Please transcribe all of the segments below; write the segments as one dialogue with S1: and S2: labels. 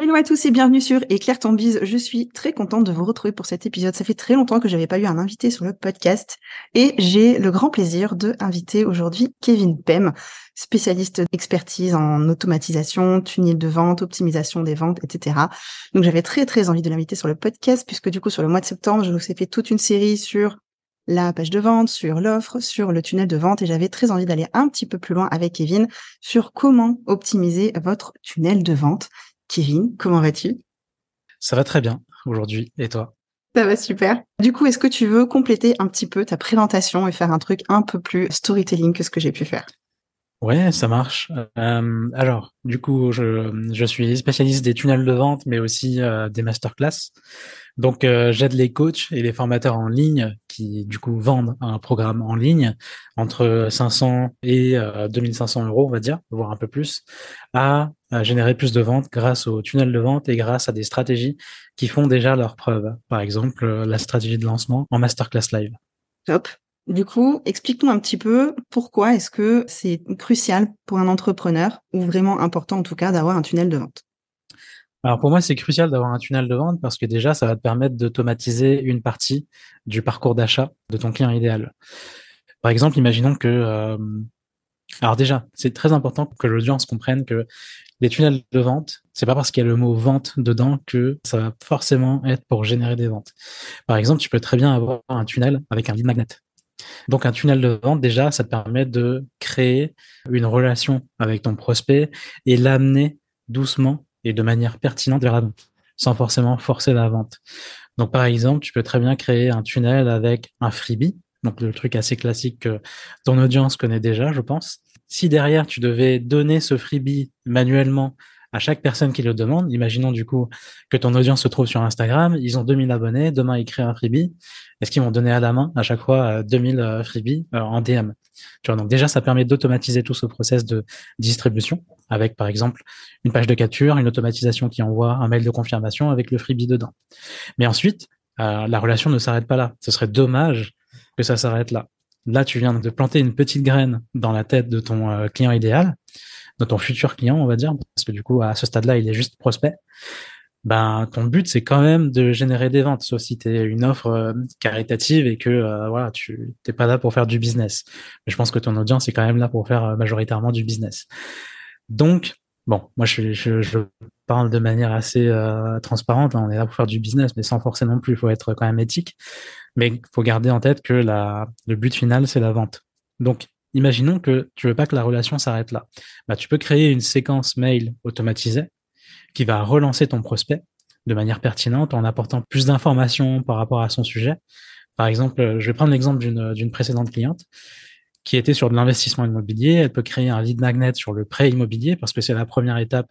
S1: Hello à tous et bienvenue sur Éclaire ton bise. Je suis très contente de vous retrouver pour cet épisode. Ça fait très longtemps que j'avais pas eu un invité sur le podcast et j'ai le grand plaisir de inviter aujourd'hui Kevin Pem, spécialiste d'expertise en automatisation, tunnel de vente, optimisation des ventes, etc. Donc j'avais très très envie de l'inviter sur le podcast puisque du coup sur le mois de septembre, je vous ai fait toute une série sur la page de vente, sur l'offre, sur le tunnel de vente et j'avais très envie d'aller un petit peu plus loin avec Kevin sur comment optimiser votre tunnel de vente. Kevin, comment vas-tu?
S2: Ça va très bien aujourd'hui. Et toi?
S1: Ça va super. Du coup, est-ce que tu veux compléter un petit peu ta présentation et faire un truc un peu plus storytelling que ce que j'ai pu faire?
S2: Ouais, ça marche. Euh, alors, du coup, je, je, suis spécialiste des tunnels de vente, mais aussi euh, des masterclass. Donc, euh, j'aide les coachs et les formateurs en ligne qui, du coup, vendent un programme en ligne entre 500 et 2500 euros, on va dire, voire un peu plus, à, générer plus de ventes grâce au tunnel de vente et grâce à des stratégies qui font déjà leurs preuves. Par exemple, la stratégie de lancement en masterclass live.
S1: Top. Du coup, explique-nous un petit peu pourquoi est-ce que c'est crucial pour un entrepreneur, ou vraiment important en tout cas, d'avoir un tunnel de vente.
S2: Alors pour moi, c'est crucial d'avoir un tunnel de vente parce que déjà, ça va te permettre d'automatiser une partie du parcours d'achat de ton client idéal. Par exemple, imaginons que... Euh, alors déjà, c'est très important que l'audience comprenne que les tunnels de vente, c'est pas parce qu'il y a le mot vente dedans que ça va forcément être pour générer des ventes. Par exemple, tu peux très bien avoir un tunnel avec un lead magnet. Donc un tunnel de vente, déjà, ça te permet de créer une relation avec ton prospect et l'amener doucement et de manière pertinente vers la vente, sans forcément forcer la vente. Donc, par exemple, tu peux très bien créer un tunnel avec un freebie, donc le truc assez classique que ton audience connaît déjà, je pense. Si derrière, tu devais donner ce freebie manuellement à chaque personne qui le demande, imaginons du coup que ton audience se trouve sur Instagram, ils ont 2000 abonnés, demain ils créent un freebie, est-ce qu'ils vont donner à la main à chaque fois 2000 euh, freebies euh, en DM tu vois, donc déjà, ça permet d'automatiser tout ce process de distribution avec, par exemple, une page de capture, une automatisation qui envoie un mail de confirmation avec le freebie dedans. Mais ensuite, euh, la relation ne s'arrête pas là. Ce serait dommage que ça s'arrête là. Là, tu viens de planter une petite graine dans la tête de ton euh, client idéal, de ton futur client, on va dire, parce que du coup, à ce stade-là, il est juste prospect ben ton but c'est quand même de générer des ventes, sauf si tu es une offre euh, caritative et que euh, voilà, tu t'es pas là pour faire du business. Mais je pense que ton audience est quand même là pour faire euh, majoritairement du business. Donc bon, moi je, je, je parle de manière assez transparente. Hein. on est là pour faire du business, mais sans forcer non plus. Il faut être quand même éthique. Mais il faut garder en tête que la, le but final c'est la vente. Donc imaginons que tu veux pas que la relation s'arrête là. Bah, tu peux créer une séquence mail automatisée qui va relancer ton prospect de manière pertinente en apportant plus d'informations par rapport à son sujet. Par exemple, je vais prendre l'exemple d'une précédente cliente qui était sur de l'investissement immobilier. Elle peut créer un lead magnet sur le prêt immobilier parce que c'est la première étape,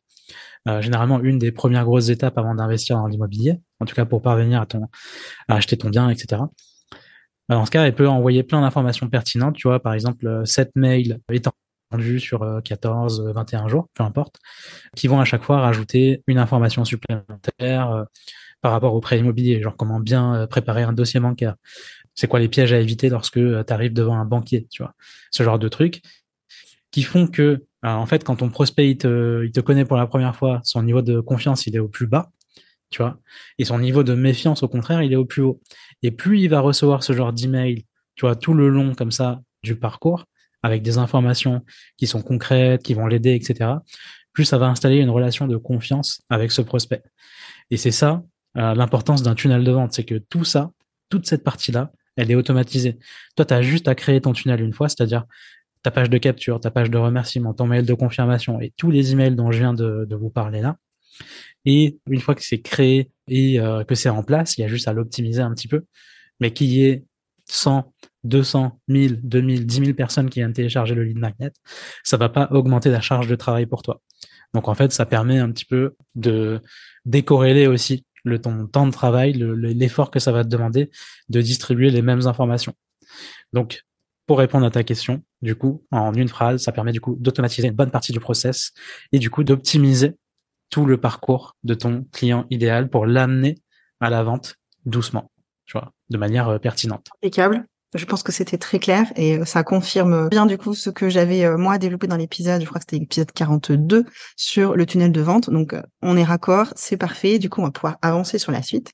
S2: euh, généralement une des premières grosses étapes avant d'investir dans l'immobilier, en tout cas pour parvenir à, acheter ton bien, etc. Dans ce cas, elle peut envoyer plein d'informations pertinentes. Tu vois, par exemple, cette mail étant sur 14, euh, 21 euh, jours, peu importe, qui vont à chaque fois rajouter une information supplémentaire euh, par rapport au prêt immobilier, genre comment bien préparer un dossier bancaire. C'est quoi les pièges à éviter lorsque tu arrives devant un banquier, tu vois. Ce genre de trucs qui font que, en fait, quand ton prospect il te connaît pour la première fois, son niveau de confiance il est au plus bas, tu vois, et son niveau de méfiance au contraire il est au plus haut. Et plus il va recevoir ce genre d'email, tu vois, tout le long comme ça du parcours, avec des informations qui sont concrètes, qui vont l'aider, etc., plus ça va installer une relation de confiance avec ce prospect. Et c'est ça euh, l'importance d'un tunnel de vente, c'est que tout ça, toute cette partie-là, elle est automatisée. Toi, tu as juste à créer ton tunnel une fois, c'est-à-dire ta page de capture, ta page de remerciement, ton mail de confirmation et tous les emails dont je viens de, vous parler là. Et une fois que c'est créé et euh, que c'est en place, il y a juste à l'optimiser un petit peu, mais qu'il y ait 100, 200, 1000, 2000, 10 000 personnes qui viennent télécharger le lead magnet, ça va pas augmenter la charge de travail pour toi. Donc en fait, ça permet un petit peu de décorréler aussi le ton temps de travail, l'effort que ça va te demander de distribuer les mêmes informations. Donc, pour répondre à ta question, du coup, en une phrase, ça permet du coup d'automatiser une bonne partie du process et du coup d'optimiser tout le parcours de ton client idéal pour l'amener à la vente doucement, de manière euh, pertinente.
S1: Impeccable. Je pense que c'était très clair et euh, ça confirme bien du coup ce que j'avais euh, moi développé dans l'épisode, je crois que c'était l'épisode 42 sur le tunnel de vente. Donc on est raccord, c'est parfait. Du coup, on va pouvoir avancer sur la suite.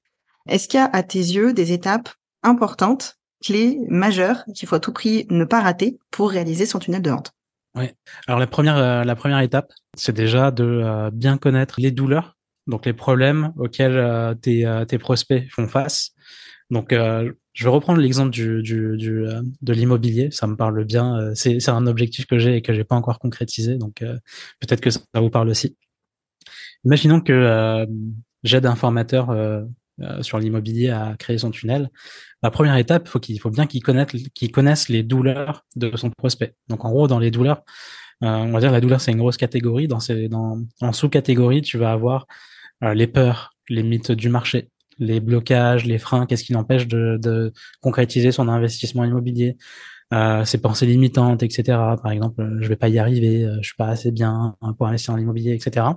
S1: Est-ce qu'il y a à tes yeux des étapes importantes, clés, majeures qu'il faut à tout prix ne pas rater pour réaliser son tunnel de vente?
S2: Ouais. Alors la première la première étape, c'est déjà de bien connaître les douleurs, donc les problèmes auxquels tes tes prospects font face. Donc je vais reprendre l'exemple du, du, du euh, de l'immobilier. Ça me parle bien. Euh, c'est, un objectif que j'ai et que j'ai pas encore concrétisé. Donc euh, peut-être que ça vous parle aussi. Imaginons que j'aide un formateur sur l'immobilier à créer son tunnel. La première étape, faut qu'il faut bien qu'il connaisse, les douleurs de son prospect. Donc en gros, dans les douleurs, on va dire la douleur c'est une grosse catégorie. Dans ces, dans en sous-catégorie, tu vas avoir les peurs, les mythes du marché, les blocages, les freins, qu'est-ce qui l'empêche de, concrétiser son investissement immobilier, euh, ses pensées limitantes, etc. Par exemple, je vais pas y arriver, euh, je suis pas assez bien pour investir en immobilier, etc.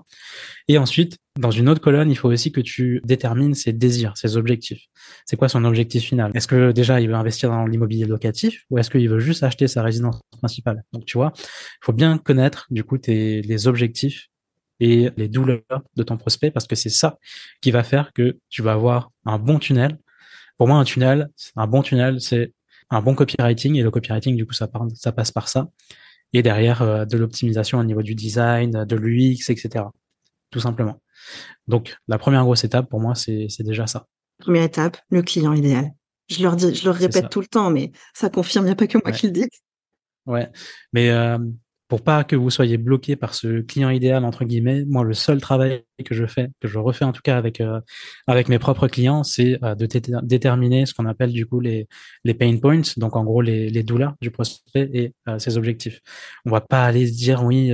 S2: Et ensuite, dans une autre colonne, il faut aussi que tu détermines ses désirs, ses objectifs. C'est quoi son objectif final? Est-ce que déjà il veut investir dans l'immobilier locatif ou est-ce qu'il veut juste acheter sa résidence principale? Donc tu vois, il faut bien connaître du coup tes les objectifs et les douleurs de ton prospect parce que c'est ça qui va faire que tu vas avoir un bon tunnel. Pour moi, un tunnel, un bon tunnel, c'est un bon copywriting et le copywriting, du coup, ça, ça passe par ça. Et derrière, euh, de l'optimisation au niveau du design, de l'UX, etc. Tout simplement. Donc, la première grosse étape pour moi, c'est déjà ça.
S1: Première étape, le client idéal. Je leur dis, je leur répète tout le temps, mais ça confirme, il n'y a pas que moi qui le dis.
S2: Ouais, mais euh, pour pas que vous soyez bloqué par ce client idéal entre guillemets, moi le seul travail que je fais, que je refais en tout cas avec euh, avec mes propres clients, c'est euh, de déterminer ce qu'on appelle du coup les les pain points, donc en gros les, les douleurs du prospect et euh, ses objectifs. On va pas aller se dire oui,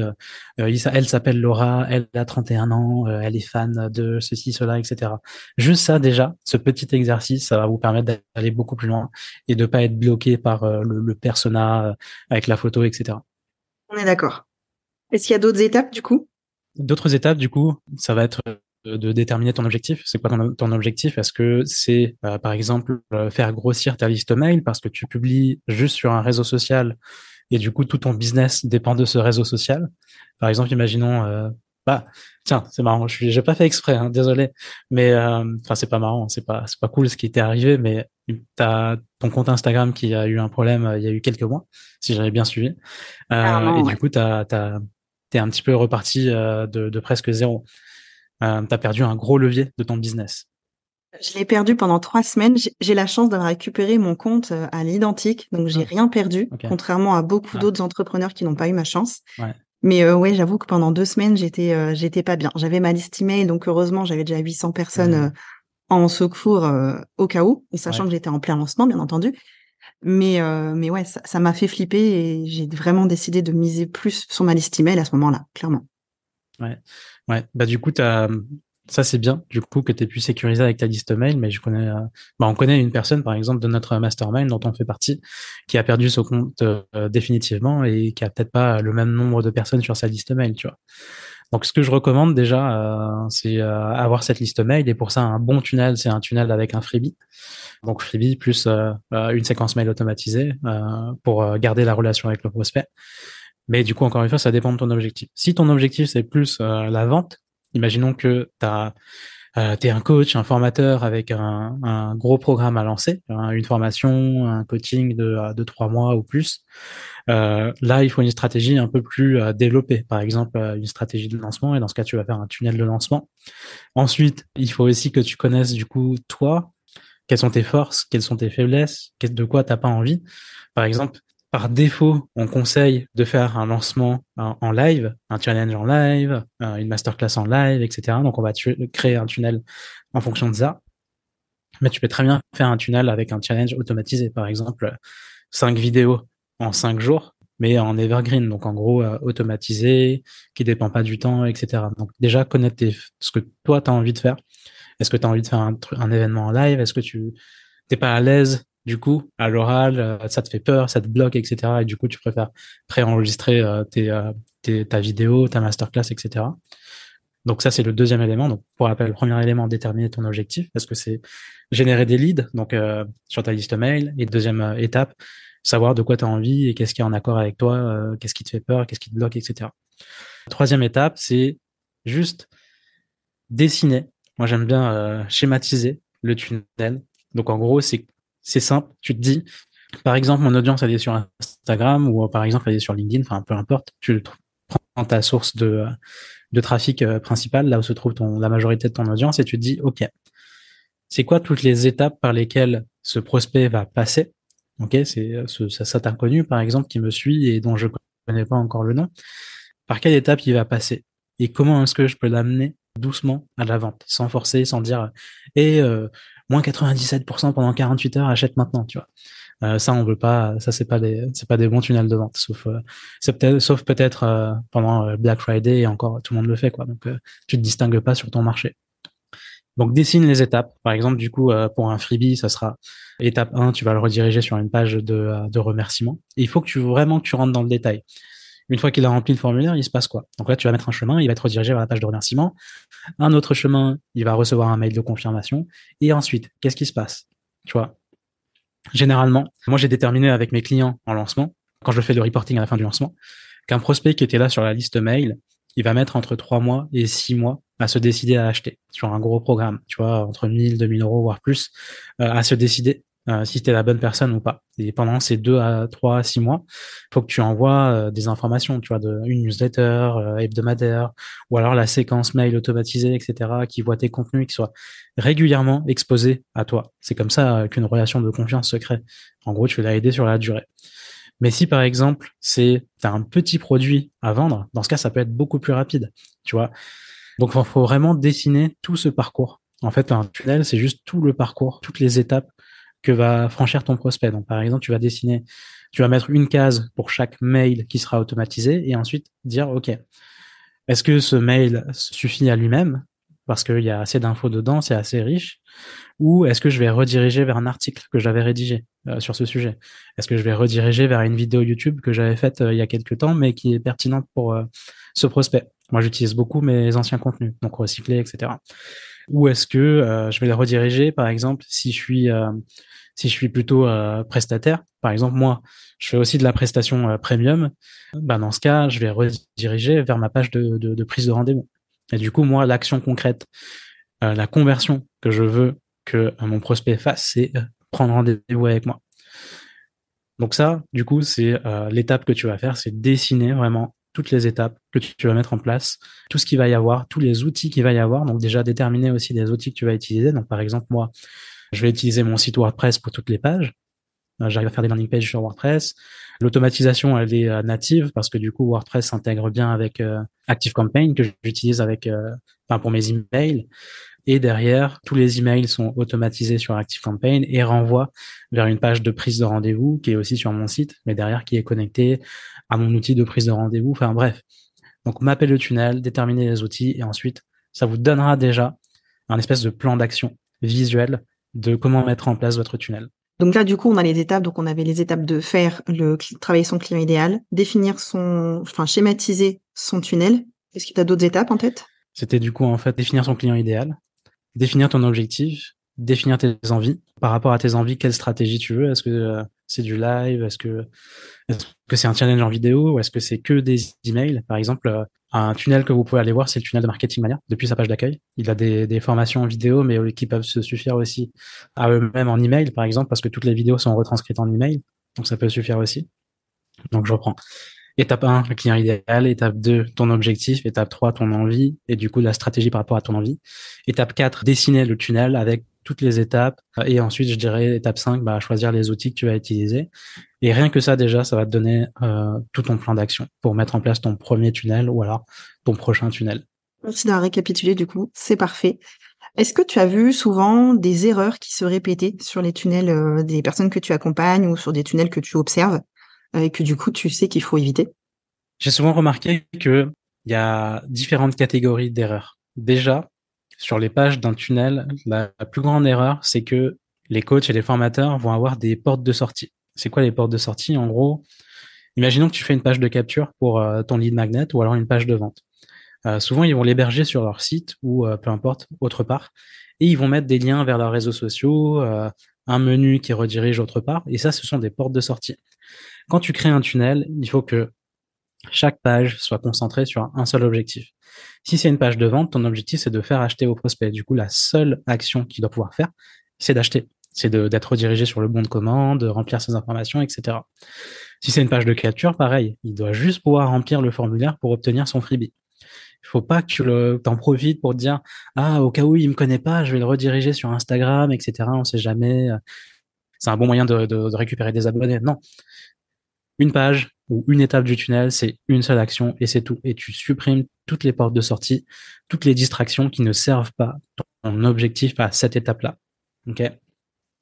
S2: elle s'appelle Laura, elle a 31 ans, elle est fan de ceci, cela, etc. Juste ça déjà, ce petit exercice, ça va vous permettre d'aller beaucoup plus loin et de pas être bloqué par le, le persona avec la photo, etc.
S1: On est d'accord. Est-ce qu'il y a d'autres étapes du coup?
S2: D'autres étapes du coup, ça va être de déterminer ton objectif. C'est quoi ton, objectif? Est-ce que c'est euh, par exemple euh, faire grossir ta liste mail parce que tu publies juste sur un réseau social et du coup tout ton business dépend de ce réseau social? Par exemple, imaginons euh, bah tiens, c'est marrant, je j'ai pas fait exprès, hein, désolé, mais enfin c'est pas marrant, c'est pas c'est pas cool ce qui t'est arrivé, mais t'as ton compte Instagram qui a eu un problème il y a eu quelques mois, si j'avais bien suivi, euh, et du coup t'as t'as t'es un petit peu reparti de, de presque zéro. Euh, t'as perdu un gros levier de ton business.
S1: Je l'ai perdu pendant trois semaines. J'ai la chance d'avoir récupéré mon compte à l'identique, donc j'ai ah. rien perdu, contrairement à beaucoup ah. d'autres entrepreneurs qui n'ont pas eu ma chance. Ouais. Mais euh, ouais, j'avoue que pendant deux semaines, j'étais euh, j'étais pas bien. J'avais ma liste email, donc heureusement, j'avais déjà 800 personnes euh, en secours euh, au cas où, sachant que j'étais en plein lancement, bien entendu. Mais mais ouais, ça m'a fait flipper et j'ai vraiment décidé de miser plus sur ma liste email à ce moment-là, clairement.
S2: Ouais, ouais. Bah du coup, ça c'est bien du coup que tu aies pu sécuriser avec ta liste mail mais je connais euh, bah, on connaît une personne par exemple de notre mastermind dont on fait partie qui a perdu son compte euh, définitivement et qui a peut-être pas le même nombre de personnes sur sa liste mail tu vois donc ce que je recommande déjà euh, c'est avoir cette liste mail. Et pour ça un bon tunnel c'est un tunnel avec un freebie. Donc freebie plus une séquence mail automatisée pour garder la relation avec le prospect. Mais du coup, encore une fois, ça dépend de ton objectif. Si ton objectif, c'est plus la vente, Imaginons que tu as euh, es un coach, un formateur avec un, gros programme à lancer, hein, une formation, un coaching de, euh, de trois mois ou plus. Euh, là, il faut une stratégie un peu plus euh, développée. Par exemple, une stratégie de lancement. Et dans ce cas, tu vas faire un tunnel de lancement. Ensuite, il faut aussi que tu connaisses du coup toi, quelles sont tes forces, quelles sont tes faiblesses, de quoi t'as pas envie. Par exemple, par défaut, on conseille de faire un lancement en, live, un challenge en live, une masterclass en live, etc. Donc, on va créer un tunnel en fonction de ça. Mais tu peux très bien faire un tunnel avec un challenge automatisé. Par exemple, cinq vidéos en cinq jours, mais en evergreen. Donc, en gros, euh, automatisé, qui dépend pas du temps, etc. Donc, déjà, connaître ce que toi, tu as envie de faire Est-ce que tu as envie de faire un, un événement en live? Est-ce que tu t'es pas à l'aise du coup à l'oral euh, Ça te fait peur, ça te bloque, etc. Et du coup, tu préfères préenregistrer euh, euh, tes, ta vidéo, ta masterclass, etc. Donc ça, c'est le deuxième élément. Donc pour rappel, le premier élément, déterminer ton objectif, parce que c'est générer des leads donc sur ta liste mail. Et deuxième étape, savoir de quoi tu as envie et qu'est-ce qui est en accord avec toi, qu'est-ce qui te fait peur, qu'est-ce qui te bloque, etc. Troisième étape, c'est juste dessiner. Moi, j'aime bien schématiser le tunnel. Donc, en gros, c'est c'est simple. Tu te dis, par exemple, mon audience, elle est sur Instagram ou par exemple, elle est sur LinkedIn. Enfin, peu importe. Tu prends ta source de trafic euh, principal, là où se trouve la majorité de ton audience, et tu te dis, OK, c'est quoi toutes les étapes par lesquelles ce prospect va passer? Ok, c'est euh, ce, cet inconnu, par exemple, qui me suit et dont je connais pas encore le nom. Par quelle étape il va passer? Et comment est-ce que je peux l'amener doucement à la vente, sans forcer, sans dire et euh, moins 97% pendant 48 heures, achète maintenant, tu. Euh, ça on veut pas, ça c'est pas des pas des bons tunnels de vente, sauf euh, peut-être euh, pendant Black Friday et encore tout le monde le fait. Donc tu te distingues pas sur ton marché. Donc dessine les étapes. Par exemple, du coup, pour un freebie, ça sera étape 1, tu vas le rediriger sur une page de, de remerciement. Et il faut que tu vraiment que tu rentres dans le détail. Une fois qu'il a rempli le formulaire, il se passe quoi? Donc là, tu vas mettre un chemin, il va être redirigé vers la page de remerciement. Un autre chemin, il va recevoir un mail de confirmation. Et ensuite, qu'est-ce qui se passe? Tu vois? Généralement, moi j'ai déterminé avec mes clients en lancement, quand je fais le reporting à la fin du lancement, qu'un prospect qui était là sur la liste mail, il va mettre entre trois mois et six mois à se décider à acheter sur un gros programme, tu vois, entre 1000, 2000 euros, voire plus, euh, à se décider euh, si tu es la bonne personne ou pas. Et pendant ces deux à trois à six mois, faut que tu envoies euh, des informations, tu vois, de une newsletter euh, hebdomadaire ou alors la séquence mail automatisée, etc., qui voit tes contenus, qui soient régulièrement exposés à toi. C'est comme ça qu'une relation de confiance se crée. En gros, tu vas l'aider sur la durée. Mais si par exemple c'est as un petit produit à vendre, dans ce cas ça peut être beaucoup plus rapide, tu vois. Donc il faut vraiment dessiner tout ce parcours. En fait, un tunnel, c'est juste tout le parcours, toutes les étapes que va franchir ton prospect. Donc, par exemple, tu vas dessiner, tu vas mettre une case pour chaque mail qui sera automatisé et ensuite dire, OK, est-ce que ce mail suffit à lui-même parce qu'il y a assez d'infos dedans, c'est assez riche, ou est-ce que je vais rediriger vers un article que j'avais rédigé euh, sur ce sujet? Est-ce que je vais rediriger vers une vidéo YouTube que j'avais faite euh, il y a quelques temps, mais qui est pertinente pour euh, ce prospect? Moi, j'utilise beaucoup mes anciens contenus, donc recyclés, etc. Ou est-ce que je vais les rediriger, par exemple, si je suis si je suis plutôt euh, prestataire, par exemple moi, je fais aussi de la prestation euh, premium, bah dans ce cas, je vais rediriger vers ma page de prise de rendez-vous. Et du coup, moi, l'action concrète, euh, la conversion que je veux que mon prospect fasse, c'est prendre rendez-vous avec moi. Donc ça, du coup, c'est l'étape que tu vas faire, c'est dessiner vraiment toutes les étapes que tu vas mettre en place, tout ce qu'il va y avoir, tous les outils qu'il va y avoir. Donc déjà déterminer aussi des outils que tu vas utiliser. Donc par exemple, moi, je vais utiliser mon site WordPress pour toutes les pages. Euh, j'arrive à faire des landing pages sur WordPress. L'automatisation, elle est euh, native parce que du coup, WordPress s'intègre bien avec euh, ActiveCampaign que j'utilise avec, enfin, pour mes emails. Et derrière, tous les emails sont automatisés sur ActiveCampaign et renvoient vers une page de prise de rendez-vous qui est aussi sur mon site, mais derrière qui est connecté à mon outil de prise de rendez-vous. Enfin bref. Donc mapper le tunnel, déterminer les outils et ensuite, ça vous donnera déjà un espèce de plan d'action visuel de comment mettre en place votre tunnel.
S1: Donc là, du coup, on a les étapes. Donc, on avait les étapes de faire le travailler son client idéal, définir son, enfin, schématiser son tunnel. Est-ce qu'il y a d'autres étapes en tête
S2: C'était du coup en fait définir son client idéal, définir ton objectif, définir tes envies. Par rapport à tes envies, quelle stratégie tu veux? Est-ce que euh, c'est du live? Est-ce que que c'est un challenge en vidéo? Ou est-ce que c'est que des emails? Par exemple, euh, un tunnel que vous pouvez aller voir, c'est le tunnel de Marketing Mania depuis sa page d'accueil. Il a des, des, formations en vidéo, mais qui peuvent se suffire aussi à eux-mêmes en email, par exemple, parce que toutes les vidéos sont retranscrites en email. Donc ça peut suffire aussi. Donc je reprends. Étape 1, le client idéal. Étape 2, ton objectif. Étape 3, ton envie. Et du coup, la stratégie par rapport à ton envie. Étape 4, dessiner le tunnel avec toutes les étapes. Et ensuite, je dirais, étape 5, bah, choisir les outils que tu vas utiliser. Et rien que ça, déjà, ça va te donner euh, tout ton plan d'action pour mettre en place ton premier tunnel ou alors ton prochain tunnel.
S1: Merci d'avoir récapitulé, du coup. C'est parfait. Est-ce que tu as vu souvent des erreurs qui se répétaient sur les tunnels euh, des personnes que tu accompagnes ou sur des tunnels que tu observes? Et que du coup tu sais qu'il faut éviter
S2: J'ai souvent remarqué que il y a différentes catégories d'erreurs. Déjà, sur les pages d'un tunnel, la, plus grande erreur, c'est que les coachs et les formateurs vont avoir des portes de sortie. C'est quoi les portes de sortie? En gros, imaginons que tu fais une page de capture pour euh, ton lead magnet ou alors une page de vente. Euh, souvent, ils vont l'héberger sur leur site ou euh, peu importe, autre part. Et ils vont mettre des liens vers leurs réseaux sociaux, un menu qui redirige autre part. Et ça, ce sont des portes de sortie. Quand tu crées un tunnel, il faut que chaque page soit concentrée sur un seul objectif. Si c'est une page de vente, ton objectif, c'est de faire acheter au prospect. Du coup, la seule action qu'il doit pouvoir faire, c'est d'acheter. C'est d'être redirigé sur le bon de commande, de remplir ses informations, etc. Si c'est une page de capture, pareil. Il doit juste pouvoir remplir le formulaire pour obtenir son freebie. Il faut pas que tu t'en profites pour te dire, ah, au cas où il me connaît pas, je vais le rediriger sur Instagram, etc. On sait jamais. C'est un bon moyen de récupérer des abonnés. Non. Une page, ou une étape du tunnel, c'est une seule action et c'est tout. Et tu supprimes toutes les portes de sortie, toutes les distractions qui ne servent pas ton objectif à cette étape-là. Ok?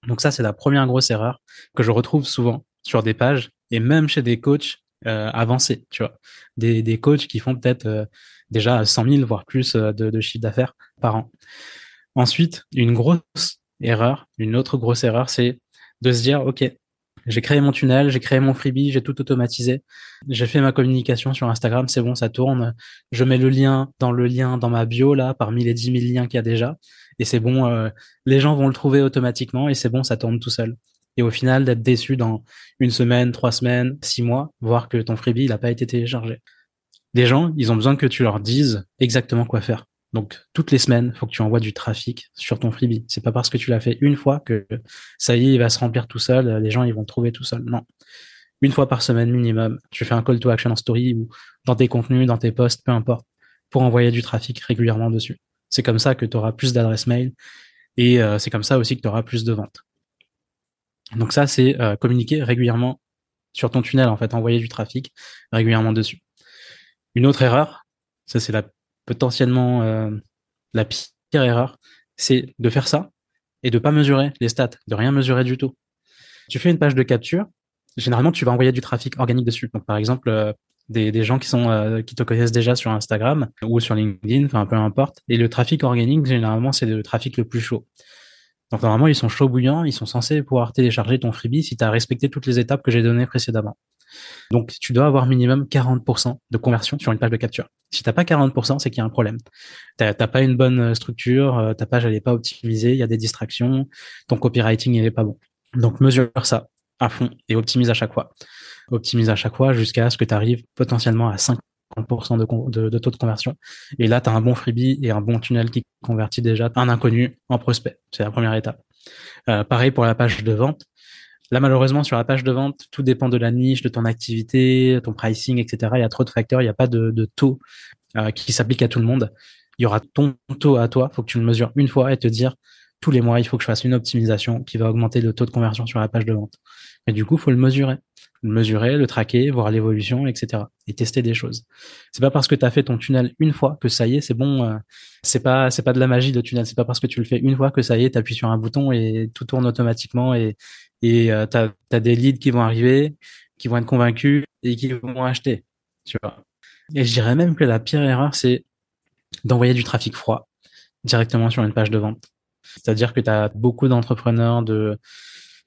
S2: Donc ça, c'est la première grosse erreur que je retrouve souvent sur des pages et même chez des coachs euh, avancés, tu vois, des, des coachs qui font peut-être euh, déjà 100 000 voire plus euh, de, de chiffre d'affaires par an. Ensuite, une grosse erreur, une autre grosse erreur, c'est de se dire, ok, j'ai créé mon tunnel, j'ai créé mon freebie, j'ai tout automatisé. J'ai fait ma communication sur Instagram, c'est bon, ça tourne. Je mets le lien dans le lien dans ma bio là, parmi les 10 000 liens qu'il y a déjà. Et c'est bon, euh, les gens vont le trouver automatiquement et c'est bon, ça tourne tout seul. Et au final, d'être déçu dans une semaine, trois semaines, six mois, voir que ton freebie, n'a pas été téléchargé. Les gens, ils ont besoin que tu leur dises exactement quoi faire. Donc toutes les semaines, faut que tu envoies du trafic sur ton freebie. C'est pas parce que tu l'as fait une fois que ça y est, il va se remplir tout seul, les gens ils vont trouver tout seul. Non. Une fois par semaine minimum, tu fais un call to action en story ou dans tes contenus, dans tes posts, peu importe, pour envoyer du trafic régulièrement dessus. C'est comme ça que tu auras plus d'adresses mail et euh, c'est comme ça aussi que tu auras plus de ventes. Donc ça, c'est euh, communiquer régulièrement sur ton tunnel, en fait, envoyer du trafic régulièrement dessus. Une autre erreur, ça c'est la potentiellement euh, la pire erreur, c'est de faire ça et de pas mesurer les stats, de rien mesurer du tout. Tu fais une page de capture, généralement tu vas envoyer du trafic organique dessus. Donc par exemple euh, des, gens qui sont euh, qui te connaissent déjà sur Instagram ou sur LinkedIn, enfin peu importe. Et le trafic organique généralement c'est le trafic le plus chaud. Donc normalement ils sont chauds bouillants, ils sont censés pouvoir télécharger ton freebie si tu as respecté toutes les étapes que j'ai données précédemment. Donc, tu dois avoir minimum 40% de conversion sur une page de capture. Si t'as pas 40%, c'est qu'il y a un problème. T'as pas une bonne euh, structure, euh, ta page elle est pas optimisée, il y a des distractions, ton copywriting il est pas bon. Donc, mesure ça à fond et optimise à chaque fois. Optimise à chaque fois jusqu'à ce que tu arrives potentiellement à 50% de, de, taux de conversion. Et là, tu as un bon freebie et un bon tunnel qui convertit déjà un inconnu en prospect. C'est la première étape. Euh, pareil pour la page de vente. Là, malheureusement, sur la page de vente, tout dépend de la niche, de ton activité, ton pricing, etc. Il y a trop de facteurs, il n'y a pas de, taux euh, qui s'applique à tout le monde. Il y aura ton taux à toi, il faut que tu le mesures une fois et te dire tous les mois, il faut que je fasse une optimisation qui va augmenter le taux de conversion sur la page de vente. Et du coup, il faut le mesurer. Le mesurer, le traquer, voir l'évolution, etc. Et tester des choses. C'est pas parce que tu as fait ton tunnel une fois que ça y est, c'est bon. Euh, c'est pas c'est pas de la magie de tunnel. C'est pas parce que tu le fais une fois que ça y est, tu appuies sur un bouton et tout tourne automatiquement et et euh, tu as, des leads qui vont arriver, qui vont être convaincus et qui vont acheter. Tu vois. Et je dirais même que la pire erreur, c'est d'envoyer du trafic froid directement sur une page de vente. C'est-à-dire que tu as beaucoup d'entrepreneurs de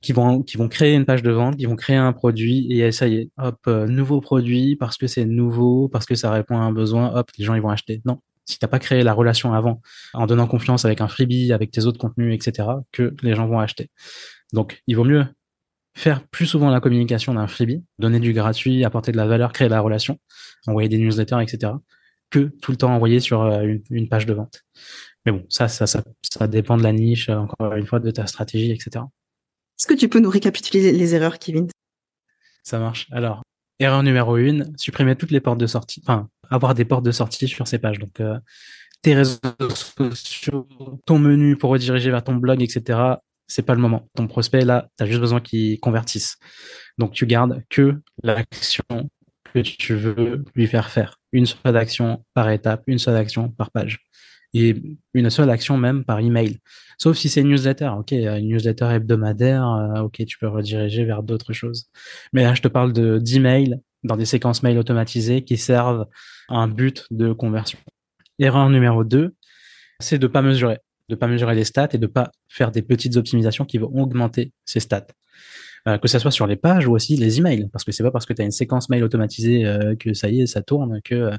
S2: qui vont qui vont créer une page de vente, qui vont créer un produit et ça y est, hop, euh, nouveau produit parce que c'est nouveau, parce que ça répond à un besoin, hop, les gens ils vont acheter. Non, si t'as pas créé la relation avant, en donnant confiance avec un freebie, avec tes autres contenus, etc., que les gens vont acheter. Donc, il vaut mieux faire plus souvent la communication d'un freebie, donner du gratuit, apporter de la valeur, créer la relation, envoyer des newsletters, etc., que tout le temps envoyer sur euh, une, page de vente. Mais bon, ça, ça, ça, ça dépend de la niche, encore une fois, de ta stratégie, etc.
S1: Est-ce que tu peux nous récapituler les erreurs, Kevin?
S2: Ça marche. Alors, erreur numéro une, supprimer toutes les portes de sortie, enfin, avoir des portes de sortie sur ces pages. Donc, euh, tes réseaux sociaux, ton menu pour rediriger vers ton blog, etc c'est pas le moment. Ton prospect, là, tu as juste besoin qu'il convertisse. Donc, tu gardes que l'action que tu veux lui faire faire. Une seule action par étape, une seule action par page. Et une seule action même par email. Sauf si c'est une newsletter. OK, une newsletter hebdomadaire, euh, OK, tu peux rediriger vers d'autres choses. Mais là, je te parle de d'emails dans des séquences mail automatisées qui servent à un but de conversion. Erreur numéro 2, c'est de pas mesurer, de pas mesurer les stats et de pas faire des petites optimisations qui vont augmenter ces stats. Euh, que ça soit sur les pages ou aussi les emails, parce que c'est pas parce que tu as une séquence mail automatisée euh, que ça y est, ça tourne, que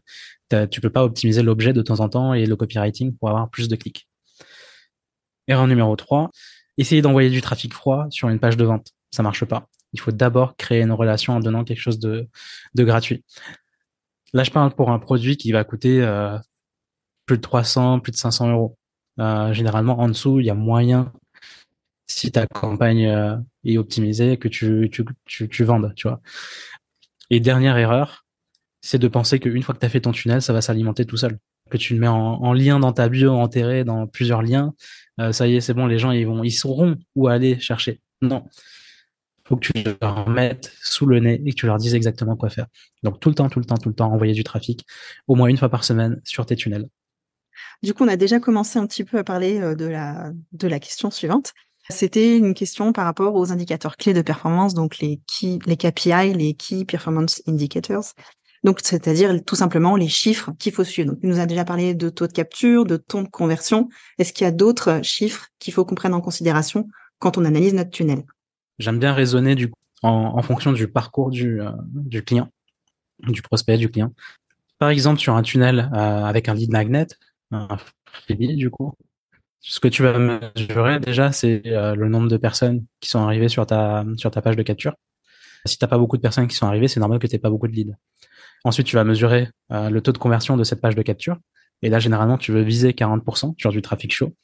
S2: euh, tu peux pas optimiser l'objet de temps en temps et le copywriting pour avoir plus de clics. Erreur numéro 3, essayer d'envoyer du trafic froid sur une page de vente. Ça marche pas. Il faut d'abord créer une relation en donnant quelque chose de, gratuit. Là, je parle pour un produit qui va coûter plus de 300, plus de 500 euros. Généralement, en dessous, il y a moyen si ta campagne euh, est optimisée, que tu, tu, tu, tu vendes, tu vois. Et dernière erreur, c'est de penser qu'une fois que tu as fait ton tunnel, ça va s'alimenter tout seul. Que tu le mets en, en, lien dans ta bio, enterré dans plusieurs liens, euh, ça y est, c'est bon, les gens ils vont, ils sauront où aller chercher. Non, faut que tu leur mettes sous le nez et que tu leur dises exactement quoi faire. Donc tout le temps, tout le temps, tout le temps, envoyer du trafic, au moins une fois par semaine sur tes tunnels.
S1: Du coup, on a déjà commencé un petit peu à parler euh, de la, de la question suivante. C'était une question par rapport aux indicateurs clés de performance, donc les key, les KPI, les Key Performance Indicators. Donc, c'est-à-dire tout simplement les chiffres qu'il faut suivre. Donc, il nous a déjà parlé de taux de capture, de taux de conversion. Est-ce qu'il y a d'autres chiffres qu'il faut qu'on prenne en considération quand on analyse notre tunnel?
S2: J'aime bien raisonner du, en, en, fonction du parcours du, euh, du client, du prospect, du client. Par exemple, sur un tunnel euh, avec un lead magnet, un du coup, ce que tu vas mesurer déjà, c'est euh, le nombre de personnes qui sont arrivées sur ta, sur ta page de capture. Si tu n'as pas beaucoup de personnes qui sont arrivées, c'est normal que tu n'aies pas beaucoup de leads. Ensuite, tu vas mesurer euh, le taux de conversion de cette page de capture. Et là, généralement, tu veux viser 40% sur du trafic chaud.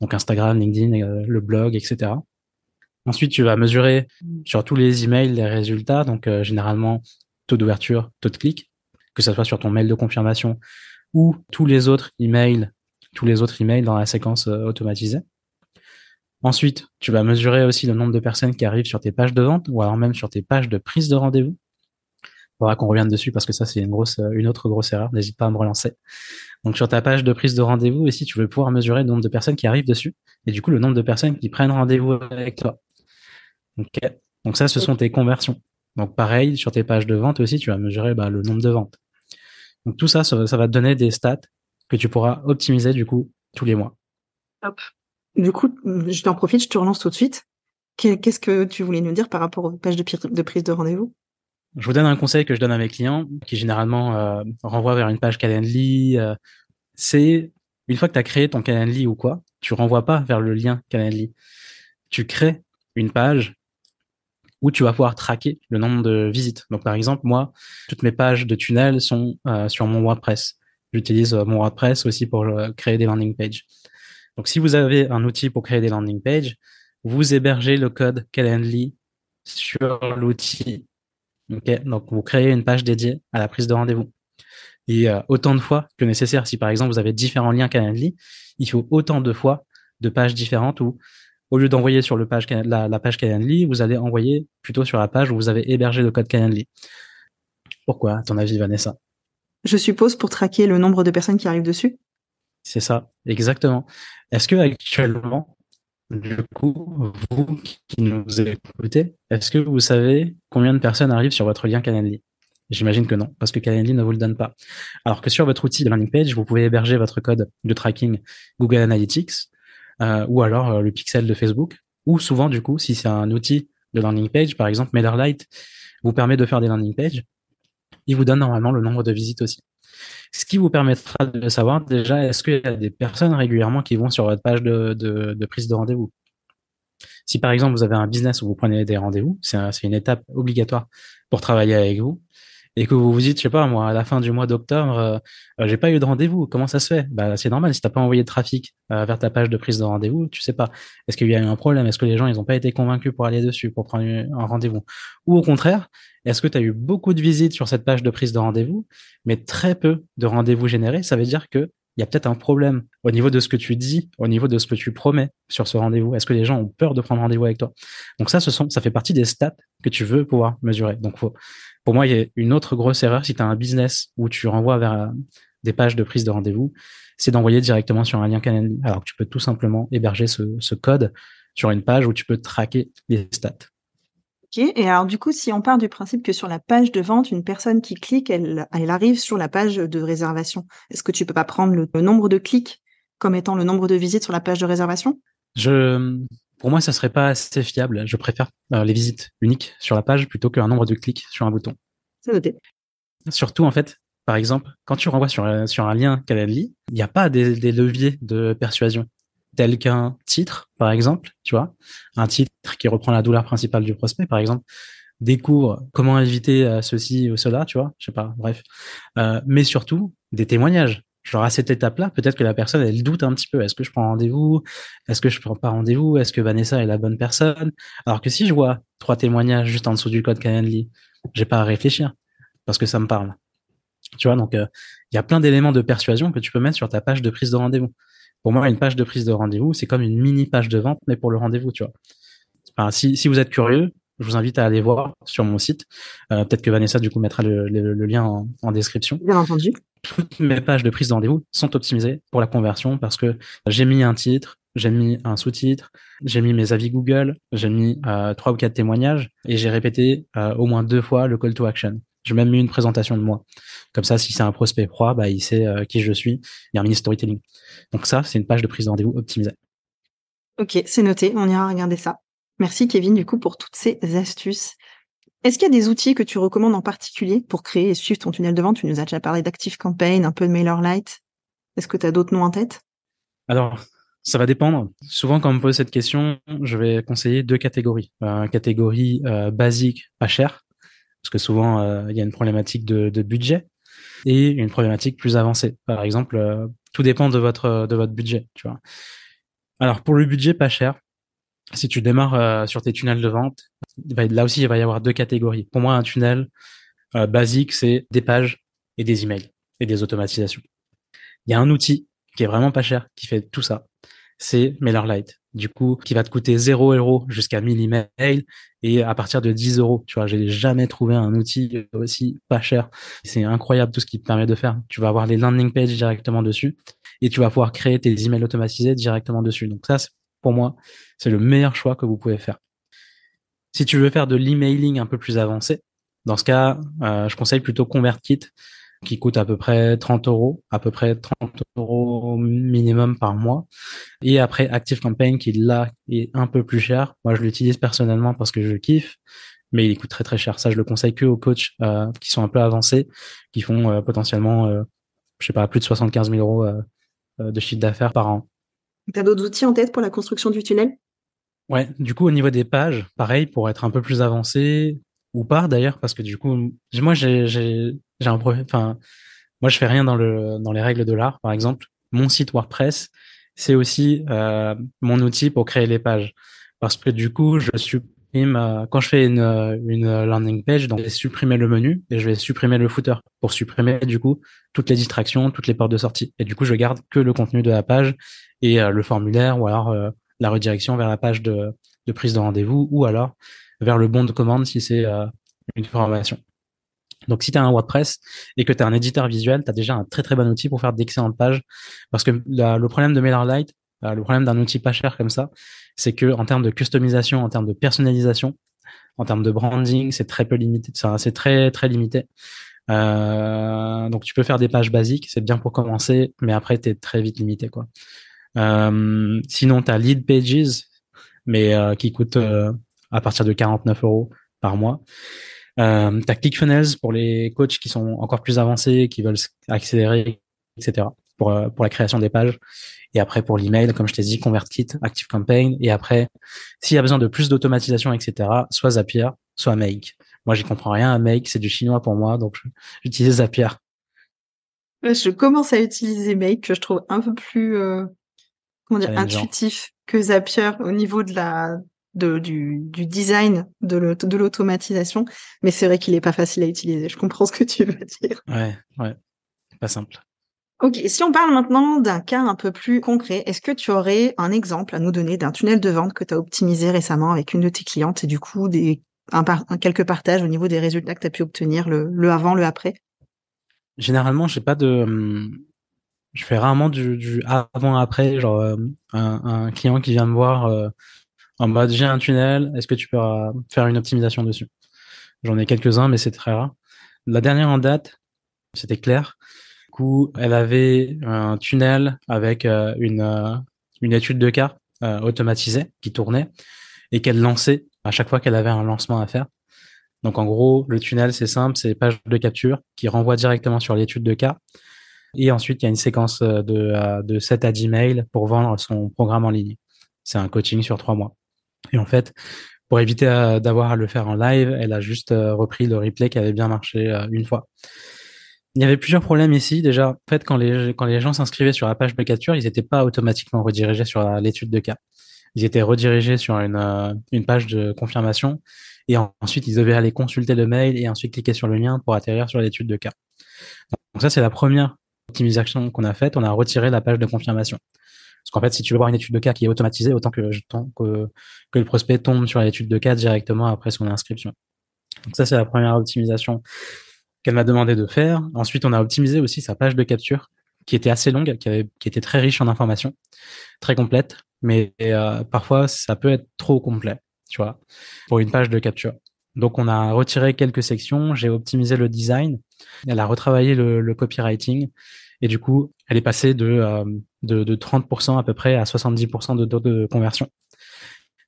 S2: Donc Instagram, LinkedIn, euh, le blog, etc. Ensuite, tu vas mesurer sur tous les emails les résultats. Donc généralement, taux d'ouverture, taux de clic, que ce soit sur ton mail de confirmation ou tous les autres emails tous les autres emails dans la séquence euh, automatisée. Ensuite, tu vas mesurer aussi le nombre de personnes qui arrivent sur tes pages de vente ou alors même sur tes pages de prise de rendez-vous. Faudra qu'on revienne dessus parce que ça, c'est une grosse, euh, une autre grosse erreur. N'hésite pas à me relancer. Donc, sur ta page de prise de rendez-vous, ici, tu veux pouvoir mesurer le nombre de personnes qui arrivent dessus et du coup, le nombre de personnes qui prennent rendez-vous avec toi. Donc, ça, ce sont tes conversions. Donc, pareil, sur tes pages de vente aussi, tu vas mesurer bah, le nombre de ventes. Donc, tout ça, ça va te donner des stats que tu pourras optimiser du coup tous les mois.
S1: Hop. Du coup, je t'en profite, je te relance tout de suite. Qu'est-ce que tu voulais nous dire par rapport aux pages de prise de rendez-vous?
S2: Je vous donne un conseil que je donne à mes clients, qui généralement euh, renvoie vers une page Calendly. Euh, c'est une fois que tu as créé ton Calendly ou quoi, tu renvoies pas vers le lien Calendly. Tu crées une page où tu vas pouvoir traquer le nombre de visites. Donc par exemple, moi, toutes mes pages de tunnel sont euh, sur mon WordPress. J'utilise euh, mon WordPress aussi pour euh, créer des landing pages. Donc, si vous avez un outil pour créer des landing pages, vous hébergez le code Calendly sur l'outil. Okay Donc, vous créez une page dédiée à la prise de rendez-vous. Et euh, autant de fois que nécessaire. Si par exemple vous avez différents liens Calendly, il faut autant de fois de pages différentes où au lieu d'envoyer sur le page, la, la, page Calendly, vous allez envoyer plutôt sur la page où vous avez hébergé le code Calendly. Pourquoi, à ton avis, Vanessa?
S1: Je suppose, pour traquer le nombre de personnes qui arrivent dessus
S2: C'est ça, exactement. Est-ce que actuellement, du coup, vous qui nous écoutez, est-ce que vous savez combien de personnes arrivent sur votre lien Calendly? J'imagine que non, parce que Calendly ne vous le donne pas. Alors que sur votre outil de landing page, vous pouvez héberger votre code de tracking Google Analytics euh, ou alors euh, le pixel de Facebook, ou souvent, du coup, si c'est un outil de landing page, par exemple MailerLite, vous permet de faire des landing pages il vous donne normalement le nombre de visites aussi. Ce qui vous permettra de savoir déjà, est-ce qu'il y a des personnes régulièrement qui vont sur votre page de, prise de rendez-vous? Si par exemple vous avez un business où vous prenez des rendez-vous, c'est une étape obligatoire pour travailler avec vous, et que vous vous dites, je sais pas, moi, à la fin du mois d'octobre, euh, euh, j'ai pas eu de rendez-vous. Comment ça se fait? Bah, c'est normal. Si t'as pas envoyé de trafic euh, vers ta page de prise de rendez-vous, tu sais pas. Est-ce qu'il y a eu un problème? Est-ce que les gens ils ont pas été convaincus pour aller dessus, pour prendre un rendez-vous? Ou au contraire, est-ce que tu as eu beaucoup de visites sur cette page de prise de rendez-vous, mais très peu de rendez-vous générés? Ça veut dire que il y a peut-être un problème au niveau de ce que tu dis, au niveau de ce que tu promets sur ce rendez-vous. Est-ce que les gens ont peur de prendre rendez-vous avec toi? Donc ça, ce sont, ça fait partie des stats que tu veux pouvoir mesurer. Donc faut, pour moi, il y a une autre grosse erreur si tu as un business où tu renvoies vers euh, des pages de prise de rendez-vous, c'est d'envoyer directement sur un lien Calendly. Alors que tu peux tout simplement héberger ce, ce code sur une page où tu peux traquer les stats.
S1: Ok, et alors du coup, si on part du principe que sur la page de vente, une personne qui clique, elle, elle arrive sur la page de réservation, est-ce que tu peux pas prendre le, nombre de clics comme étant le nombre de visites sur la page de réservation?
S2: Je, pour moi, ça serait pas assez fiable. Je préfère euh, les visites uniques sur la page plutôt qu'un nombre de clics sur un bouton.
S1: C'est noté.
S2: Surtout, en fait, par exemple, quand tu renvoies sur, sur un lien Calendly, il n'y a pas des, des leviers de persuasion tel qu'un titre, par exemple, tu vois, un titre qui reprend la douleur principale du prospect, par exemple, découvre comment éviter euh, ceci ou cela, tu vois, je sais pas, bref. Euh, mais surtout, des témoignages. Genre à cette étape-là, peut-être que la personne, elle doute un petit peu. Est-ce que je prends rendez-vous? Est-ce que je prends pas rendez-vous? Est-ce que Vanessa est la bonne personne? Alors que si je vois trois témoignages juste en dessous du code Calendly, j'ai pas à réfléchir parce que ça me parle. Tu vois, donc euh, il y a plein d'éléments de persuasion que tu peux mettre sur ta page de prise de rendez-vous. Pour moi, une page de prise de rendez-vous, c'est comme une mini page de vente, mais pour le rendez-vous, tu vois. Enfin, si, si vous êtes curieux, je vous invite à aller voir sur mon site. Euh, Peut-être que Vanessa, du coup, mettra le, le, le lien en, en, description.
S1: Bien entendu.
S2: Toutes mes pages de prise de rendez-vous sont optimisées pour la conversion parce que j'ai mis un titre, j'ai mis un sous-titre, j'ai mis mes avis Google, j'ai mis euh, trois ou quatre témoignages et j'ai répété euh, au moins deux fois le call to action. J'ai même mis une présentation de moi. Comme ça, si c'est un prospect pro, bah, il sait euh, qui je suis. Il y a un mini storytelling. Donc ça, c'est une page de prise de rendez-vous optimisée.
S1: Ok, c'est noté. On ira regarder ça. Merci Kevin, du coup, pour toutes ces astuces. Est-ce qu'il y a des outils que tu recommandes en particulier pour créer et suivre ton tunnel de vente? Tu nous as déjà parlé d'Active Campaign, un peu de MailerLite. Est-ce que tu as d'autres noms en tête?
S2: Alors, ça va dépendre. Souvent, quand on me pose cette question, je vais conseiller deux catégories. Euh, catégorie euh, basique, pas cher, parce que souvent, euh, il y a une problématique de, de, budget et une problématique plus avancée. Par exemple, euh, tout dépend de votre de votre budget, tu vois. Alors, pour le budget pas cher, si tu démarres euh, sur tes tunnels de vente, là aussi, il va y avoir deux catégories. Pour moi, un tunnel euh, basique, c'est des pages et des emails et des automatisations. Il y a un outil qui est vraiment pas cher, qui fait tout ça. C'est MailerLite. Du coup, qui va te coûter 0 euros jusqu'à 1000 emails et à partir de 10 euros. Tu vois, j'ai jamais trouvé un outil aussi pas cher. C'est incroyable tout ce qu'il te permet de faire. Tu vas avoir les landing pages directement dessus et tu vas pouvoir créer tes emails automatisés directement dessus. Donc ça, pour moi, c'est le meilleur choix que vous pouvez faire. Si tu veux faire de l'emailing un peu plus avancé, dans ce cas, euh, je conseille plutôt ConvertKit, qui coûte à peu près 30 euros, à peu près 30 euros minimum par mois. Et après ActiveCampaign, qui là est un peu plus cher. Moi, je l'utilise personnellement parce que je kiffe, mais il coûte très très cher. Ça, je le conseille que aux coachs euh, qui sont un peu avancés, qui font euh, potentiellement, euh, je sais pas, plus de 75 000 euros euh, de chiffre d'affaires par an.
S1: T'as d'autres outils en tête pour la construction du tunnel?
S2: Ouais, du coup, au niveau des pages, pareil, pour être un peu plus avancé, ou pas d'ailleurs, parce que du coup, moi, j'ai, moi, je fais rien dans le, dans les règles de l'art, par exemple. Mon site WordPress, c'est aussi euh, mon outil pour créer les pages. Parce que du coup, je supprime, euh, quand je fais une, landing page, je vais supprimer le menu et je vais supprimer le footer pour supprimer, du coup, toutes les distractions, toutes les portes de sortie. Et du coup, je garde que le contenu de la page et euh, le formulaire ou alors la redirection vers la page de, de prise de rendez-vous ou alors vers le bon de commande si c'est une formation. Donc, si tu as un WordPress et que tu as un éditeur visuel, tu as déjà un très très bon outil pour faire d'excellentes pages. Parce que le problème de MailerLite, euh, le problème d'un outil pas cher comme ça, c'est que en termes de customisation, en termes de personnalisation, en termes de branding, c'est très peu limité. C'est très très limité. Euh, donc, tu peux faire des pages basiques, c'est bien pour commencer, mais après, tu es très vite limité. quoi. Euh, sinon, tu as Lead Pages, mais euh, qui coûte euh, à partir de 49 euros par mois. Euh, t'as ClickFunnels pour les coachs qui sont encore plus avancés, qui veulent accélérer, etc. pour euh, pour la création des pages. Et après pour l'email, comme je t'ai dit, ConvertKit, ActiveCampaign. Et après, s'il y a besoin de plus d'automatisation, etc., soit Zapier, soit Make. Moi, j'y comprends rien à Make, c'est du chinois pour moi, donc j'utilise Zapier.
S1: Je commence à utiliser Make, que je trouve un peu plus euh, comment dire, intuitif que Zapier au niveau de la de, du, du design de l'automatisation, mais c'est vrai qu'il est pas facile à utiliser. Je comprends ce que tu veux dire.
S2: Ouais, ouais, pas simple.
S1: Ok, si on parle maintenant d'un cas un peu plus concret, est-ce que tu aurais un exemple à nous donner d'un tunnel de vente que tu as optimisé récemment avec une de tes clientes et du coup des un, par, un quelques partages au niveau des résultats que tu as pu obtenir, le, le avant, le après?
S2: Généralement, j'ai pas de je fais rarement du, du avant-après, genre euh, un, un, client qui vient me voir euh, en mode j'ai un tunnel, est-ce que tu peux euh, faire une optimisation dessus? J'en ai quelques-uns, mais c'est très rare. La dernière en date, c'était clair. coup, elle avait un tunnel avec une, une étude de cas automatisée qui tournait et qu'elle lançait à chaque fois qu'elle avait un lancement à faire. Donc en gros, le tunnel, c'est simple, c'est page de capture qui renvoie directement sur l'étude de cas. Et ensuite, il y a une séquence de, de 7 à 10 mails pour vendre son programme en ligne. C'est un coaching sur trois mois. Et en fait, pour éviter d'avoir à le faire en live, elle a juste repris le replay qui avait bien marché une fois. Il y avait plusieurs problèmes ici. Déjà, en fait, quand les, quand les gens s'inscrivaient sur la page de capture, ils n'étaient pas automatiquement redirigés sur l'étude de cas. Ils étaient redirigés sur une, euh, une page de confirmation et ensuite ils devaient aller consulter le mail et ensuite cliquer sur le lien pour atterrir sur l'étude de cas. Donc ça, c'est la première optimisation qu'on a faite. On a retiré la page de confirmation. Parce qu'en fait, si tu veux voir une étude de cas qui est automatisée, autant que, que, que le prospect tombe sur l'étude de cas directement après son inscription. Donc ça, c'est la première optimisation qu'elle m'a demandé de faire. Ensuite, on a optimisé aussi sa page de capture, qui était assez longue, qui, avait, qui était très riche en informations, très complète, mais euh, parfois ça peut être trop complet, tu vois, pour une page de capture. Donc on a retiré quelques sections, j'ai optimisé le design, elle a retravaillé le, le, copywriting, et du coup, elle est passée de, euh, de, de 30% à peu près à 70% de taux de conversion.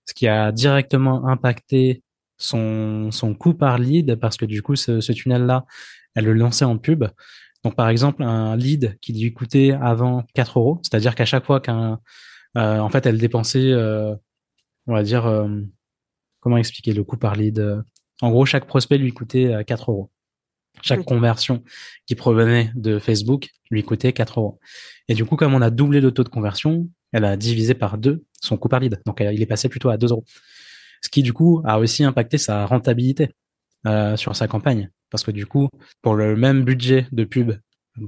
S2: Ce qui a directement impacté son, son coût par lead parce que du coup, ce, tunnel-là, elle le lançait en pub. Donc, par exemple, un lead qui lui coûtait avant 4 euros, c'est-à-dire qu'à chaque fois qu'un, euh, en fait, elle dépensait, euh, on va dire, euh, comment expliquer le coût par lead? En gros, chaque prospect lui coûtait 4 euros. Chaque conversion qui provenait de Facebook lui coûtait 4 euros. Et du coup, comme on a doublé le taux de conversion, elle a divisé par deux son coût par lead. Donc, il est passé plutôt à 2 euros ce qui du coup a aussi impacté sa rentabilité euh, sur sa campagne. Parce que du coup, pour le même budget de pub,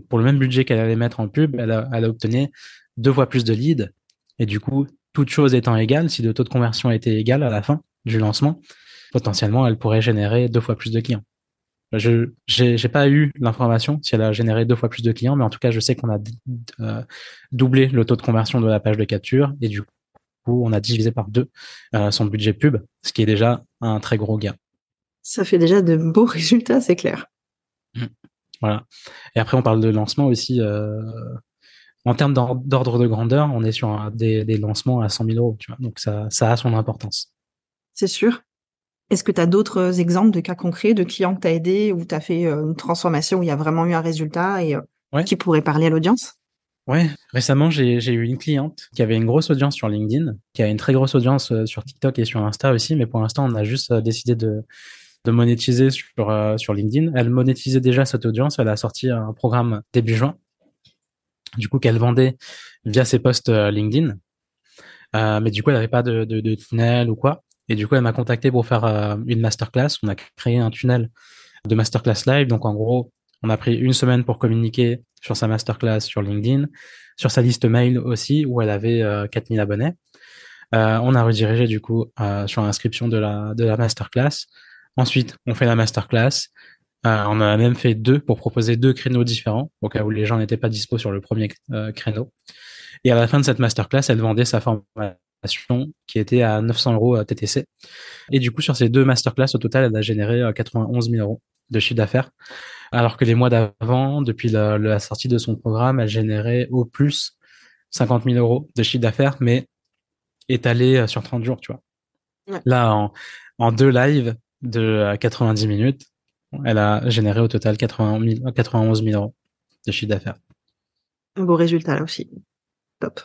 S2: pour le même budget qu'elle allait mettre en pub, elle a, elle a obtenu deux fois plus de leads. Et du coup, toute chose étant égale, si le taux de conversion était égal à la fin du lancement, potentiellement, elle pourrait générer deux fois plus de clients. Je j'ai pas eu l'information si elle a généré deux fois plus de clients, mais en tout cas, je sais qu'on a euh, doublé le taux de conversion de la page de capture et du on a divisé par deux euh, son budget pub, ce qui est déjà un très gros gain.
S1: Ça fait déjà de beaux résultats, c'est clair.
S2: Mmh. Voilà. Et après, on parle de lancement aussi. Euh, en termes d'ordre de grandeur, on est sur des, lancements à 100 000 euros. Tu vois donc ça, ça a son importance.
S1: C'est sûr. Est-ce que tu as d'autres exemples de cas concrets de clients que tu as aidés où tu as fait euh, une transformation où il y a vraiment eu un résultat et qui pourrait parler à l'audience?
S2: Ouais, récemment j'ai eu une cliente qui avait une grosse audience sur LinkedIn, qui a une très grosse audience euh, sur TikTok et sur Insta aussi, mais pour l'instant on a juste euh, décidé de, de monétiser sur, euh, sur LinkedIn. Elle monétisait déjà cette audience, elle a sorti un programme début juin, du coup qu'elle vendait via ses posts LinkedIn, euh, mais du coup elle n'avait pas de, de, de, tunnel ou quoi, et du coup elle m'a contacté pour faire une masterclass. On a créé un tunnel de masterclass live, donc en gros on a pris une semaine pour communiquer sur sa masterclass sur LinkedIn, sur sa liste mail aussi, où elle avait 4000 euh, abonnés. Euh, on a redirigé du coup euh, sur l'inscription de la, de la masterclass. Ensuite, on fait la masterclass. on a même fait deux pour proposer deux créneaux différents, au cas où les gens n'étaient pas dispo sur le premier créneau. Et à la fin de cette masterclass, elle vendait sa formation qui était à 900 euros TTC. Et du coup, sur ces deux masterclass, au total, elle a généré 91 000 euros de chiffre d'affaires alors que les mois d'avant, depuis la, sortie de son programme, elle générait au plus 50 000 euros de chiffre d'affaires, mais étalé euh, sur 30 jours, tu vois. Là, en, deux lives de 90 euh, minutes, elle a généré au total 80 91 000 euros de chiffre d'affaires.
S1: Un beau résultat là aussi. Top.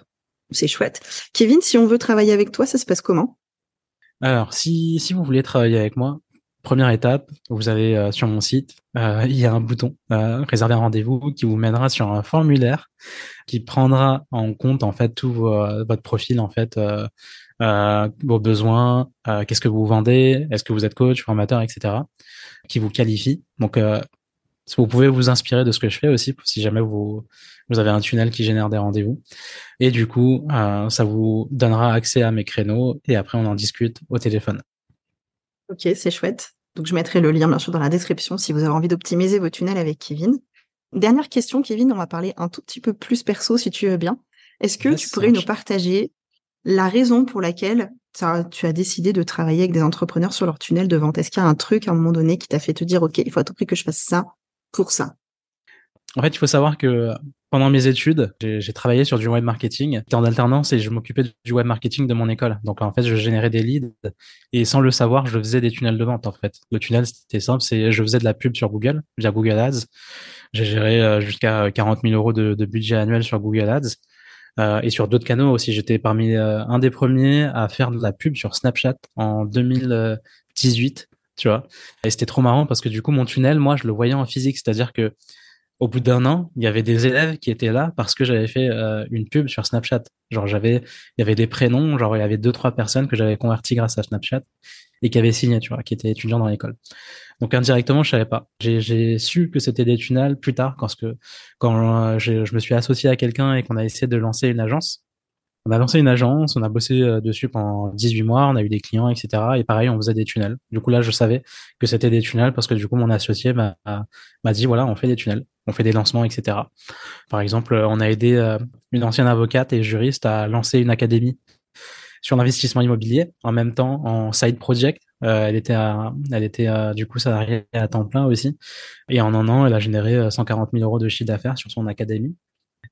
S1: C'est chouette. Kevin, si on veut travailler avec toi, ça se passe comment?
S2: Alors, si, si vous voulez travailler avec moi, Première étape, vous avez euh, sur mon site, euh, il y a un bouton euh, réserver rendez-vous qui vous mènera sur un formulaire qui prendra en compte en fait tout votre profil en fait, vos besoins, qu'est-ce que vous vendez, est-ce que vous êtes coach, formateur, etc. qui vous qualifie. Donc vous pouvez vous inspirer de ce que je fais aussi si jamais vous vous avez un tunnel qui génère des rendez-vous? Et du coup, ça vous donnera accès à mes créneaux et après on en discute au téléphone.
S1: Ok, c'est chouette. Donc, je mettrai le lien, bien sûr, dans la description si vous avez envie d'optimiser vos tunnels avec Kevin. Dernière question, Kevin, on va parler un tout petit peu plus perso, si tu veux bien. Est-ce que tu pourrais nous partager la raison pour laquelle tu as décidé de travailler avec des entrepreneurs sur leur tunnel de vente Est-ce qu'il y a un truc à un moment donné qui t'a fait te dire, OK, il faut à tout prix que je fasse ça? Pour ça
S2: En fait, il faut savoir que pendant mes études, j'ai travaillé sur du web marketing. En alternance et je m'occupais du web marketing de mon école. Donc en fait, je générais des leads et sans le savoir, je faisais des tunnels de vente en fait. Le tunnel, c'était simple, c'est je faisais de la pub sur Google via Google Ads. J'ai géré euh, jusqu'à 40 000 euros de, budget annuel sur Google Ads. Euh, et sur d'autres canaux aussi. J'étais parmi euh, un des premiers à faire de la pub sur Snapchat en 2018, tu vois. Et c'était trop marrant parce que du coup, mon tunnel, moi, je le voyais en physique, c'est-à-dire que au bout d'un an, il y avait des élèves qui étaient là parce que j'avais fait euh, une pub sur Snapchat. Genre j'avais, il y avait des prénoms, genre il y avait deux trois personnes que j'avais converties grâce à Snapchat et qui avaient signé, tu vois, qui étaient étudiants dans l'école. Donc indirectement, je savais pas. J'ai su que c'était des tunnels plus tard, quand, que, quand euh, je me suis associé à quelqu'un et qu'on a essayé de lancer une agence. On a lancé une agence, on a bossé euh, dessus pendant 18 mois, on a eu des clients, etc. Et pareil, on faisait des tunnels. Du coup, là, je savais que c'était des tunnels parce que du coup, mon associé m'a dit, voilà, on fait des tunnels, on fait des lancements, etc. Par exemple, on a aidé euh, une ancienne avocate et juriste à lancer une académie sur l'investissement immobilier en même temps en side project. Euh, elle était, à, elle était du coup salariée à temps plein aussi. Et en un an, elle a généré 140 000 euros de chiffre d'affaires sur son académie.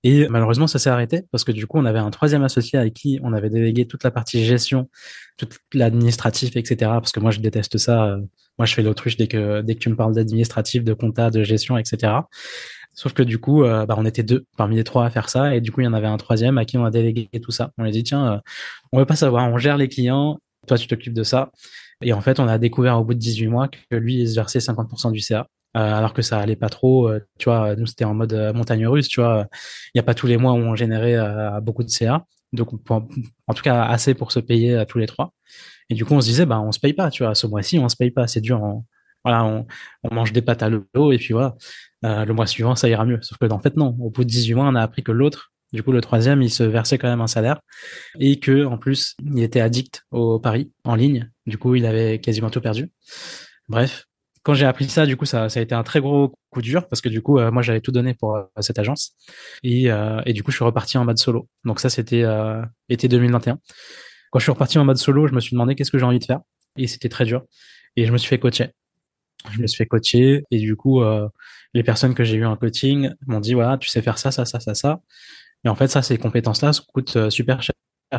S2: Et malheureusement, ça s'est arrêté parce que du coup, on avait un troisième associé avec qui on avait délégué toute la partie gestion, toute l'administratif, etc. Parce que moi, je déteste ça. Euh, moi, je fais l'autruche dès que dès que tu me parles d'administratif, de compta, de gestion, etc. Sauf que du coup, euh, bah, on était deux parmi les trois à faire ça, et du coup, il y en avait un troisième à qui on a délégué tout ça. On lui a dit tiens, euh, on veut pas savoir, on gère les clients, toi tu t'occupes de ça. Et en fait, on a découvert au bout de 18 mois que lui, il se versait 50% du CA. Euh, alors que ça allait pas trop. Euh, tu vois, nous c'était en mode euh, montagne russe. Tu vois, il n'y a pas tous les mois où on générait beaucoup de CA, donc en tout cas assez pour se payer à tous les trois. Et du coup, on se disait, bah on se paye pas. Tu vois, ce mois-ci, on se paye pas. C'est dur. On, voilà, on, on, mange des pâtes à l'eau et puis voilà. le mois suivant, ça ira mieux. Sauf que en fait, non. Au bout de 18 mois, on a appris que l'autre, du coup, le troisième, il se versait quand même un salaire et que, en plus, il était addict au pari en ligne. Du coup, il avait quasiment tout perdu. Bref, quand j'ai appris ça, du coup, ça, ça a été un très gros coup dur parce que du coup, euh, moi, j'avais tout donné pour euh, cette agence et, euh, et, du coup, je suis reparti en mode solo. Donc ça, c'était été 2021. Quand je suis reparti en mode solo, je me suis demandé qu'est-ce que j'ai envie de faire et c'était très dur. Et je me suis fait coacher. Je me suis fait coacher et du coup, les personnes que j'ai eues en coaching m'ont dit voilà, tu sais faire ça, ça, ça, ça, ça. Et en fait, ça, ces compétences-là coûtent super cher.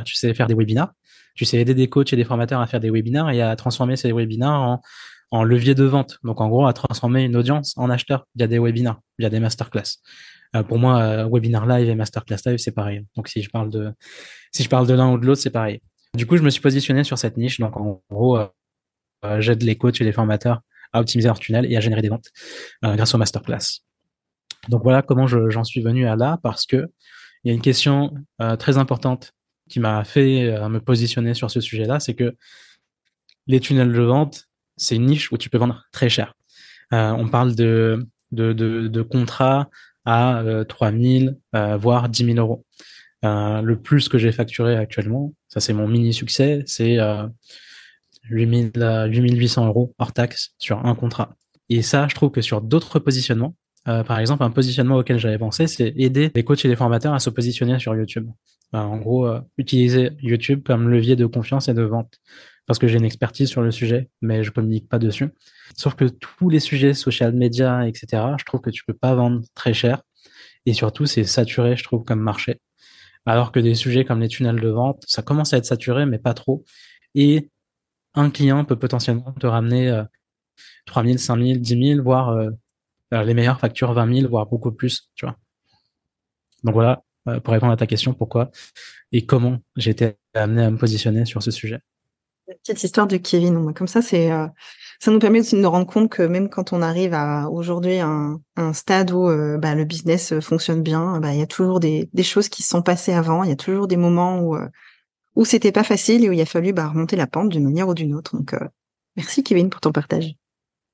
S2: Tu sais faire des webinars, tu sais aider des coachs et des formateurs à faire des webinars et à transformer ces webinars en en levier de vente. Donc en gros, à transformer une audience en acheteur via des webinars, via des masterclass. Euh, pour moi, euh, webinar live et masterclass live, c'est pareil. Donc si je parle de l'un ou de l'autre, c'est pareil. Du coup, je me suis positionné sur cette niche. Donc en gros, euh, euh j'aide les coachs et les formateurs à optimiser leur tunnel et à générer des ventes grâce aux masterclass. Donc voilà comment j'en suis venu à là parce que il y a une question très importante qui m'a fait me positionner sur ce sujet-là, c'est que les tunnels de vente, c'est une niche où tu peux vendre très cher. Euh, on parle de, de, contrats à euh, 3000, euh, voire 10 000 euros. Euh, le plus que j'ai facturé actuellement, ça c'est mon mini succès, c'est euh, 8000, 8800 euros hors taxe sur un contrat. Et ça, je trouve que sur d'autres positionnements, par exemple, un positionnement auquel j'avais pensé, c'est aider les coachs et les formateurs à se positionner sur YouTube. en gros, utiliser YouTube comme levier de confiance et de vente parce que j'ai une expertise sur le sujet, mais je communique pas dessus. Sauf que tous les sujets social media, etc., je trouve que tu peux pas vendre très cher. Et surtout, c'est saturé, je trouve, comme marché. Alors que des sujets comme les tunnels de vente, ça commence à être saturé, mais pas trop. Et un client peut potentiellement te ramener euh, 3 000, 5 000, 10 000, voire euh, euh, les meilleures factures 20 000, voire beaucoup plus, tu vois. Donc voilà, euh, pour répondre à ta question, pourquoi et comment j'ai été amené à me positionner sur ce sujet
S1: petite histoire de Kevin. Comme ça, euh, ça nous permet aussi de nous rendre compte que même quand on arrive à aujourd'hui un, un stade où euh, bah, le business euh, fonctionne bien, bah, il y a toujours des, choses qui se sont passées avant. Il y a toujours des moments où où c'était pas facile et où il a fallu bah, remonter la pente d'une manière ou d'une autre. Donc merci Kevin pour ton partage.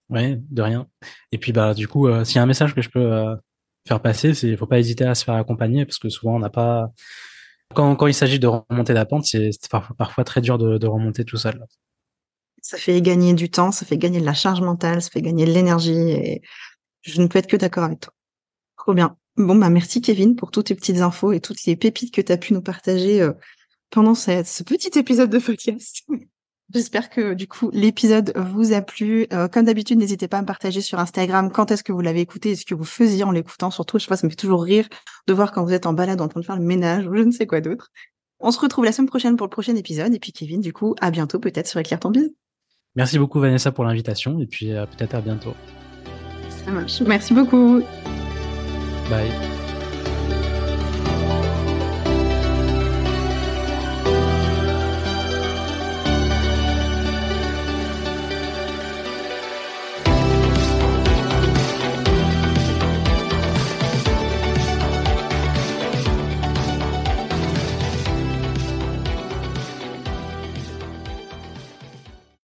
S2: Ouais, de rien. Et puis du coup, s'il y a un message que je peux faire passer, c'est faut pas hésiter à se faire accompagner parce que souvent on n'a pas quand, il s'agit de remonter la pente, c'est parfois très dur de, remonter tout seul.
S1: Ça fait gagner du temps, ça fait gagner de la charge mentale, ça fait gagner de l'énergie et je ne peux être que d'accord avec toi. Trop bien. Bon, bah, merci Kevin pour toutes tes petites infos et toutes les pépites que tu as pu nous partager euh, pendant ce petit épisode de podcast. J'espère que du coup l'épisode vous a plu. Euh, comme d'habitude, n'hésitez pas à me partager sur Instagram quand est-ce que vous l'avez écouté et ce que vous faisiez en l'écoutant. Surtout, je sais pas, ça me fait toujours rire de voir quand vous êtes en balade en train de faire le ménage ou je ne sais quoi d'autre. On se retrouve la semaine prochaine pour le prochain épisode. Et puis Kevin, du coup, à bientôt peut-être sur Éclair ton bise.
S2: Merci beaucoup Vanessa pour l'invitation et puis euh, peut-être à bientôt.
S1: Ça marche. Merci beaucoup.
S2: Bye.